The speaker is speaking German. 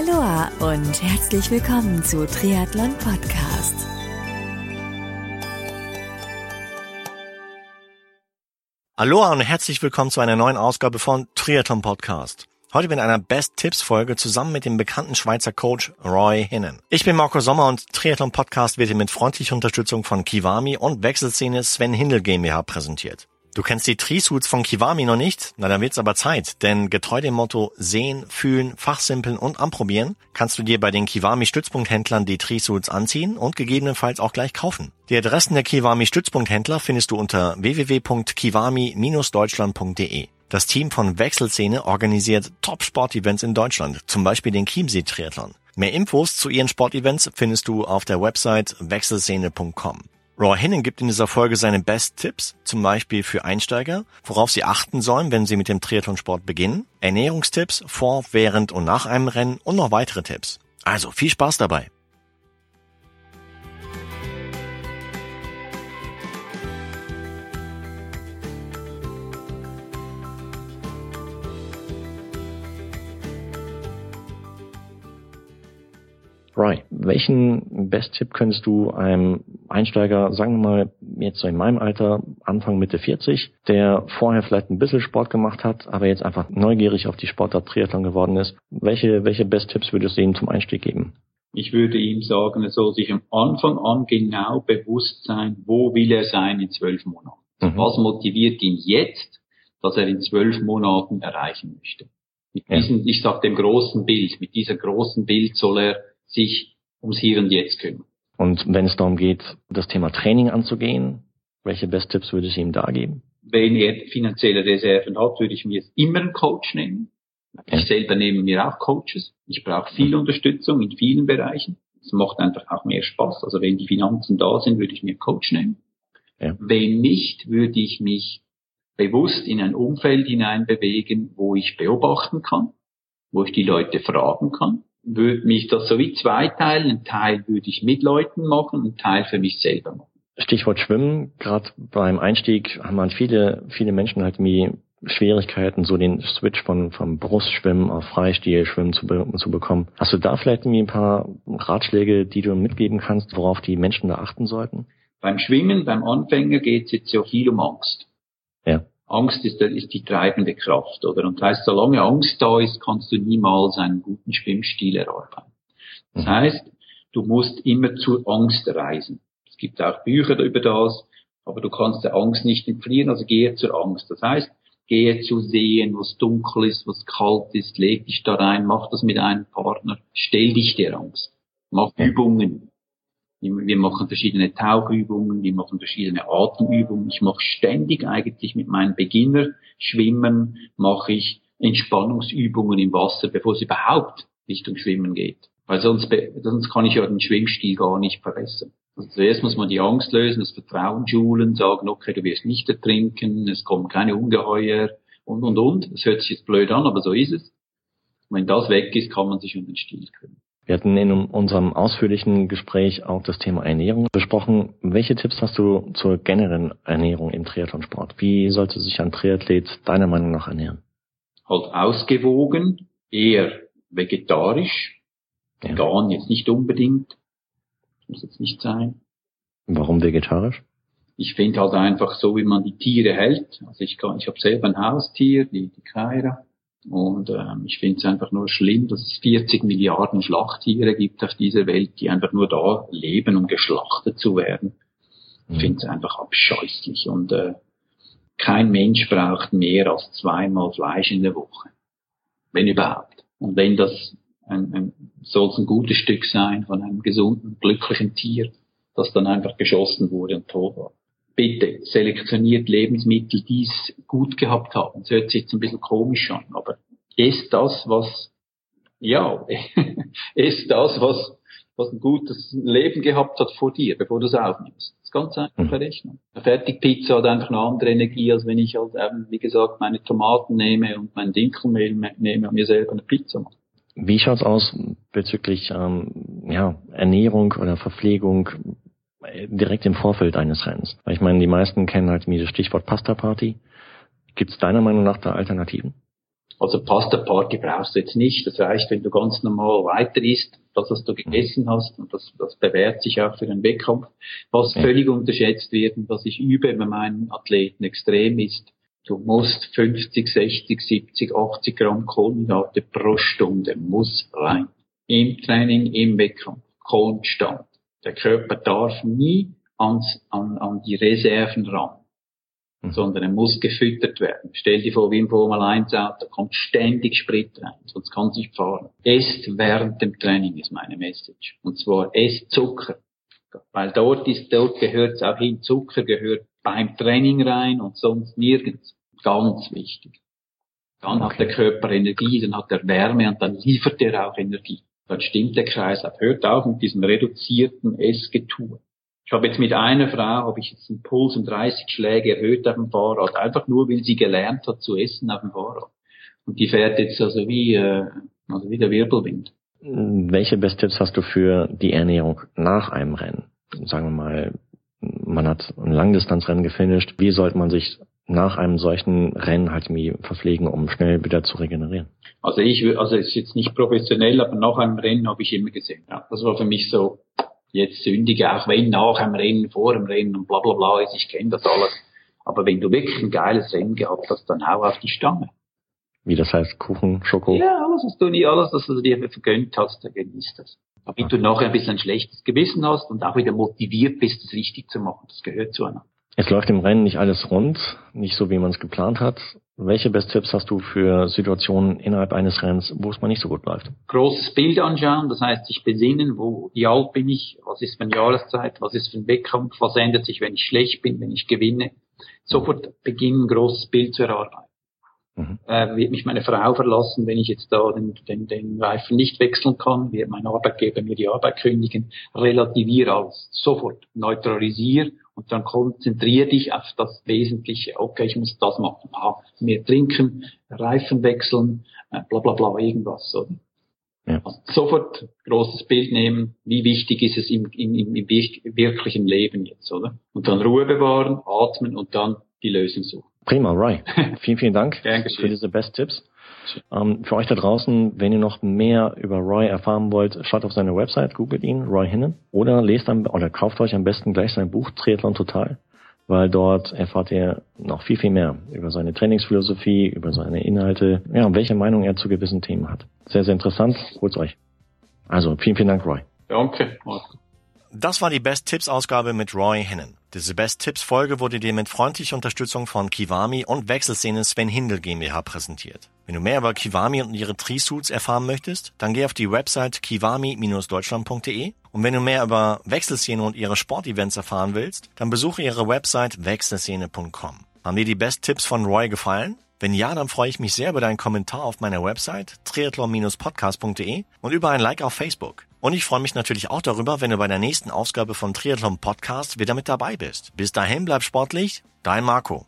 Aloha und herzlich willkommen zu Triathlon Podcast. Aloha und herzlich willkommen zu einer neuen Ausgabe von Triathlon Podcast. Heute mit einer Best Tipps Folge zusammen mit dem bekannten Schweizer Coach Roy Hinnen. Ich bin Marco Sommer und Triathlon Podcast wird hier mit freundlicher Unterstützung von Kiwami und Wechselszene Sven Hindel GmbH präsentiert. Du kennst die Trisuits von Kiwami noch nicht? Na, dann wird's aber Zeit, denn getreu dem Motto sehen, fühlen, fachsimpeln und anprobieren, kannst du dir bei den Kiwami Stützpunkthändlern die Trisuits anziehen und gegebenenfalls auch gleich kaufen. Die Adressen der Kiwami Stützpunkthändler findest du unter www.kiwami-deutschland.de. Das Team von Wechselszene organisiert Top-Sportevents in Deutschland, zum Beispiel den Chiemsee Triathlon. Mehr Infos zu ihren Sportevents findest du auf der Website wechselszene.com. Raw Hennen gibt in dieser Folge seine Best-Tipps, zum Beispiel für Einsteiger, worauf sie achten sollen, wenn sie mit dem Triathlonsport beginnen, Ernährungstipps vor, während und nach einem Rennen und noch weitere Tipps. Also viel Spaß dabei! Roy, welchen Best-Tipp könntest du einem Einsteiger, sagen wir mal jetzt so in meinem Alter, Anfang Mitte 40, der vorher vielleicht ein bisschen Sport gemacht hat, aber jetzt einfach neugierig auf die Sportart Triathlon geworden ist, welche, welche Best-Tipps würdest du ihm zum Einstieg geben? Ich würde ihm sagen, er soll sich am Anfang an genau bewusst sein, wo will er sein in zwölf Monaten. Mhm. Was motiviert ihn jetzt, dass er in zwölf Monaten erreichen möchte? Mit diesem, ja. ich sag dem großen Bild, mit dieser großen Bild soll er sich ums Hier und Jetzt kümmern. Und wenn es darum geht, das Thema Training anzugehen, welche Best-Tipps würde ich ihm da geben? Wenn er finanzielle Reserven hat, würde ich mir immer einen Coach nehmen. Ich selber nehme mir auch Coaches. Ich brauche viel Unterstützung in vielen Bereichen. Es macht einfach auch mehr Spaß. Also wenn die Finanzen da sind, würde ich mir einen Coach nehmen. Ja. Wenn nicht, würde ich mich bewusst in ein Umfeld hineinbewegen, wo ich beobachten kann, wo ich die Leute fragen kann, würde mich das so wie zweiteilen. Ein Teil würde ich mit Leuten machen, ein Teil für mich selber machen. Stichwort Schwimmen. Gerade beim Einstieg haben man viele, viele Menschen halt wie Schwierigkeiten, so den Switch von vom Brustschwimmen auf Freistilschwimmen zu, be zu bekommen. Hast du da vielleicht irgendwie ein paar Ratschläge, die du mitgeben kannst, worauf die Menschen da achten sollten? Beim Schwimmen, beim Anfänger geht es jetzt ja viel um Angst. Angst ist, ist die treibende Kraft, oder? Und heißt, solange Angst da ist, kannst du niemals einen guten Schwimmstil erarbeiten. Das mhm. heißt, du musst immer zur Angst reisen. Es gibt auch Bücher über das, aber du kannst der Angst nicht entfliehen, also gehe zur Angst. Das heißt, gehe zu sehen, was dunkel ist, was kalt ist, leg dich da rein, mach das mit einem Partner, stell dich der Angst. Mach Übungen, wir machen verschiedene Tauchübungen, wir machen verschiedene Atemübungen. Ich mache ständig eigentlich mit meinen Beginner Schwimmen, mache ich Entspannungsübungen im Wasser, bevor es überhaupt Richtung Schwimmen geht. Weil sonst, sonst kann ich ja den Schwimmstil gar nicht verbessern. Also zuerst muss man die Angst lösen, das Vertrauen schulen, sagen, okay, du wirst nicht ertrinken, es kommen keine Ungeheuer und, und, und. Das hört sich jetzt blöd an, aber so ist es. wenn das weg ist, kann man sich um den Stil kümmern. Wir hatten in unserem ausführlichen Gespräch auch das Thema Ernährung besprochen. Welche Tipps hast du zur generellen Ernährung im Triathlonsport? Wie sollte sich ein Triathlet deiner Meinung nach ernähren? Halt ausgewogen, eher vegetarisch, ja. vegan jetzt nicht unbedingt, muss jetzt nicht sein. Warum vegetarisch? Ich finde halt einfach so, wie man die Tiere hält. Also ich kann, ich habe selber ein Haustier, die, die Kaira. Und ähm, ich finde es einfach nur schlimm, dass es 40 Milliarden Schlachttiere gibt auf dieser Welt, die einfach nur da leben, um geschlachtet zu werden. Ich mhm. finde es einfach abscheußlich. Und äh, kein Mensch braucht mehr als zweimal Fleisch in der Woche. Wenn überhaupt. Und wenn das ein, ein, soll es ein gutes Stück sein von einem gesunden, glücklichen Tier, das dann einfach geschossen wurde und tot war bitte selektioniert Lebensmittel, die es gut gehabt haben. Das hört sich jetzt ein bisschen komisch an, aber ist das, was, ja, ist das, was, was ein gutes Leben gehabt hat vor dir, bevor du es aufnimmst. Das ist ganz einfach mhm. Rechnung. Eine Fertigpizza hat einfach eine andere Energie, als wenn ich halt eben, wie gesagt, meine Tomaten nehme und mein Dinkelmehl nehme und mir selber eine Pizza mache. Wie schaut's aus bezüglich ähm, ja, Ernährung oder Verpflegung? direkt im Vorfeld eines Rennens. Weil ich meine, die meisten kennen halt das Stichwort Pasta Party. Gibt es deiner Meinung nach da Alternativen? Also Pasta Party brauchst du jetzt nicht. Das reicht, wenn du ganz normal weiter isst, das, was du gegessen hast. Und das, das bewährt sich auch für einen Wettkampf. Was ja. völlig unterschätzt wird und was ich übe bei meinen Athleten extrem ist, du musst 50, 60, 70, 80 Gramm Kohlenhydrate pro Stunde muss rein. Im Training, im Wettkampf. Konstant. Der Körper darf nie ans, an, an die Reserven ran. Mhm. sondern er muss gefüttert werden. Stell dir vor, wie im Formel 1 Auto, da kommt ständig Sprit rein, sonst kann es nicht fahren. Esst während dem Training ist meine Message. Und zwar esst Zucker. Weil dort ist, dort gehört es auch hin, Zucker gehört beim Training rein und sonst nirgends. Ganz wichtig. Dann okay. hat der Körper Energie, dann hat er Wärme und dann liefert er auch Energie. Dann stimmt der Kreislauf. Hört auf mit diesem reduzierten Essgetue. Ich habe jetzt mit einer Frau, habe ich jetzt einen Puls um 30 Schläge erhöht auf dem Fahrrad, einfach nur, weil sie gelernt hat zu essen auf dem Fahrrad. Und die fährt jetzt also wie, äh, also wie der Wirbelwind. Welche Best-Tipps hast du für die Ernährung nach einem Rennen? Sagen wir mal, man hat ein Langdistanzrennen gefinisht. Wie sollte man sich nach einem solchen Rennen halt irgendwie verpflegen, um schnell wieder zu regenerieren? Also ich, also es ist jetzt nicht professionell, aber nach einem Rennen habe ich immer gesehen. Ja, das war für mich so jetzt sündige, auch wenn nach dem Rennen, vor dem Rennen und bla bla bla ist, ich kenne das alles. Aber wenn du wirklich ein geiles Rennen gehabt hast, dann hau auf die Stange. Wie das heißt, Kuchen, Schoko? Ja, alles, was du nie, alles, was du dir vergönnt hast, dann genießt das. Damit okay. du nachher ein bisschen ein schlechtes Gewissen hast und auch wieder motiviert bist, es richtig zu machen. Das gehört zu einer. Es läuft im Rennen nicht alles rund, nicht so wie man es geplant hat. Welche Best-Tipps hast du für Situationen innerhalb eines Rennens, wo es mal nicht so gut läuft? Großes Bild anschauen, das heißt sich besinnen, wo, wie alt bin ich, was ist für eine Jahreszeit, was ist für ein Wettkampf, was ändert sich, wenn ich schlecht bin, wenn ich gewinne. Sofort beginnen, ein großes Bild zu erarbeiten. Mhm. Äh, wird mich meine Frau verlassen, wenn ich jetzt da den, den, den Reifen nicht wechseln kann? Wird mein Arbeitgeber mir die Arbeit kündigen? Relativier alles. Sofort. Neutralisier und dann konzentrier dich auf das Wesentliche. Okay, ich muss das machen. Ah, mehr trinken, Reifen wechseln, äh, bla bla bla, irgendwas. Oder? Ja. Also sofort großes Bild nehmen, wie wichtig ist es im, im, im, wirklichen Leben jetzt, oder? Und dann Ruhe bewahren, atmen und dann die Lösung suchen. Prima, Roy. vielen, vielen Dank für diese Best Tipps. Ähm, für euch da draußen, wenn ihr noch mehr über Roy erfahren wollt, schaut auf seine Website, googelt ihn, Roy Hinnen, oder lest am, oder kauft euch am besten gleich sein Buch Triathlon Total, weil dort erfahrt ihr noch viel, viel mehr über seine Trainingsphilosophie, über seine Inhalte, ja, und welche Meinung er zu gewissen Themen hat. Sehr, sehr interessant. Holt's euch. Also, vielen, vielen Dank, Roy. Danke. Das war die Best Tipps Ausgabe mit Roy Hinnen. Diese Best Tipps Folge wurde dir mit freundlicher Unterstützung von Kiwami und Wechselszene Sven Hindel GmbH präsentiert. Wenn du mehr über Kiwami und ihre Tree-Suits erfahren möchtest, dann geh auf die Website kiwami-deutschland.de und wenn du mehr über Wechselszene und ihre Sportevents erfahren willst, dann besuche ihre Website wechselszene.com. Haben dir die Best Tipps von Roy gefallen? Wenn ja, dann freue ich mich sehr über deinen Kommentar auf meiner Website triathlon-podcast.de und über ein Like auf Facebook. Und ich freue mich natürlich auch darüber, wenn du bei der nächsten Ausgabe von Triathlon Podcast wieder mit dabei bist. Bis dahin bleib sportlich, dein Marco.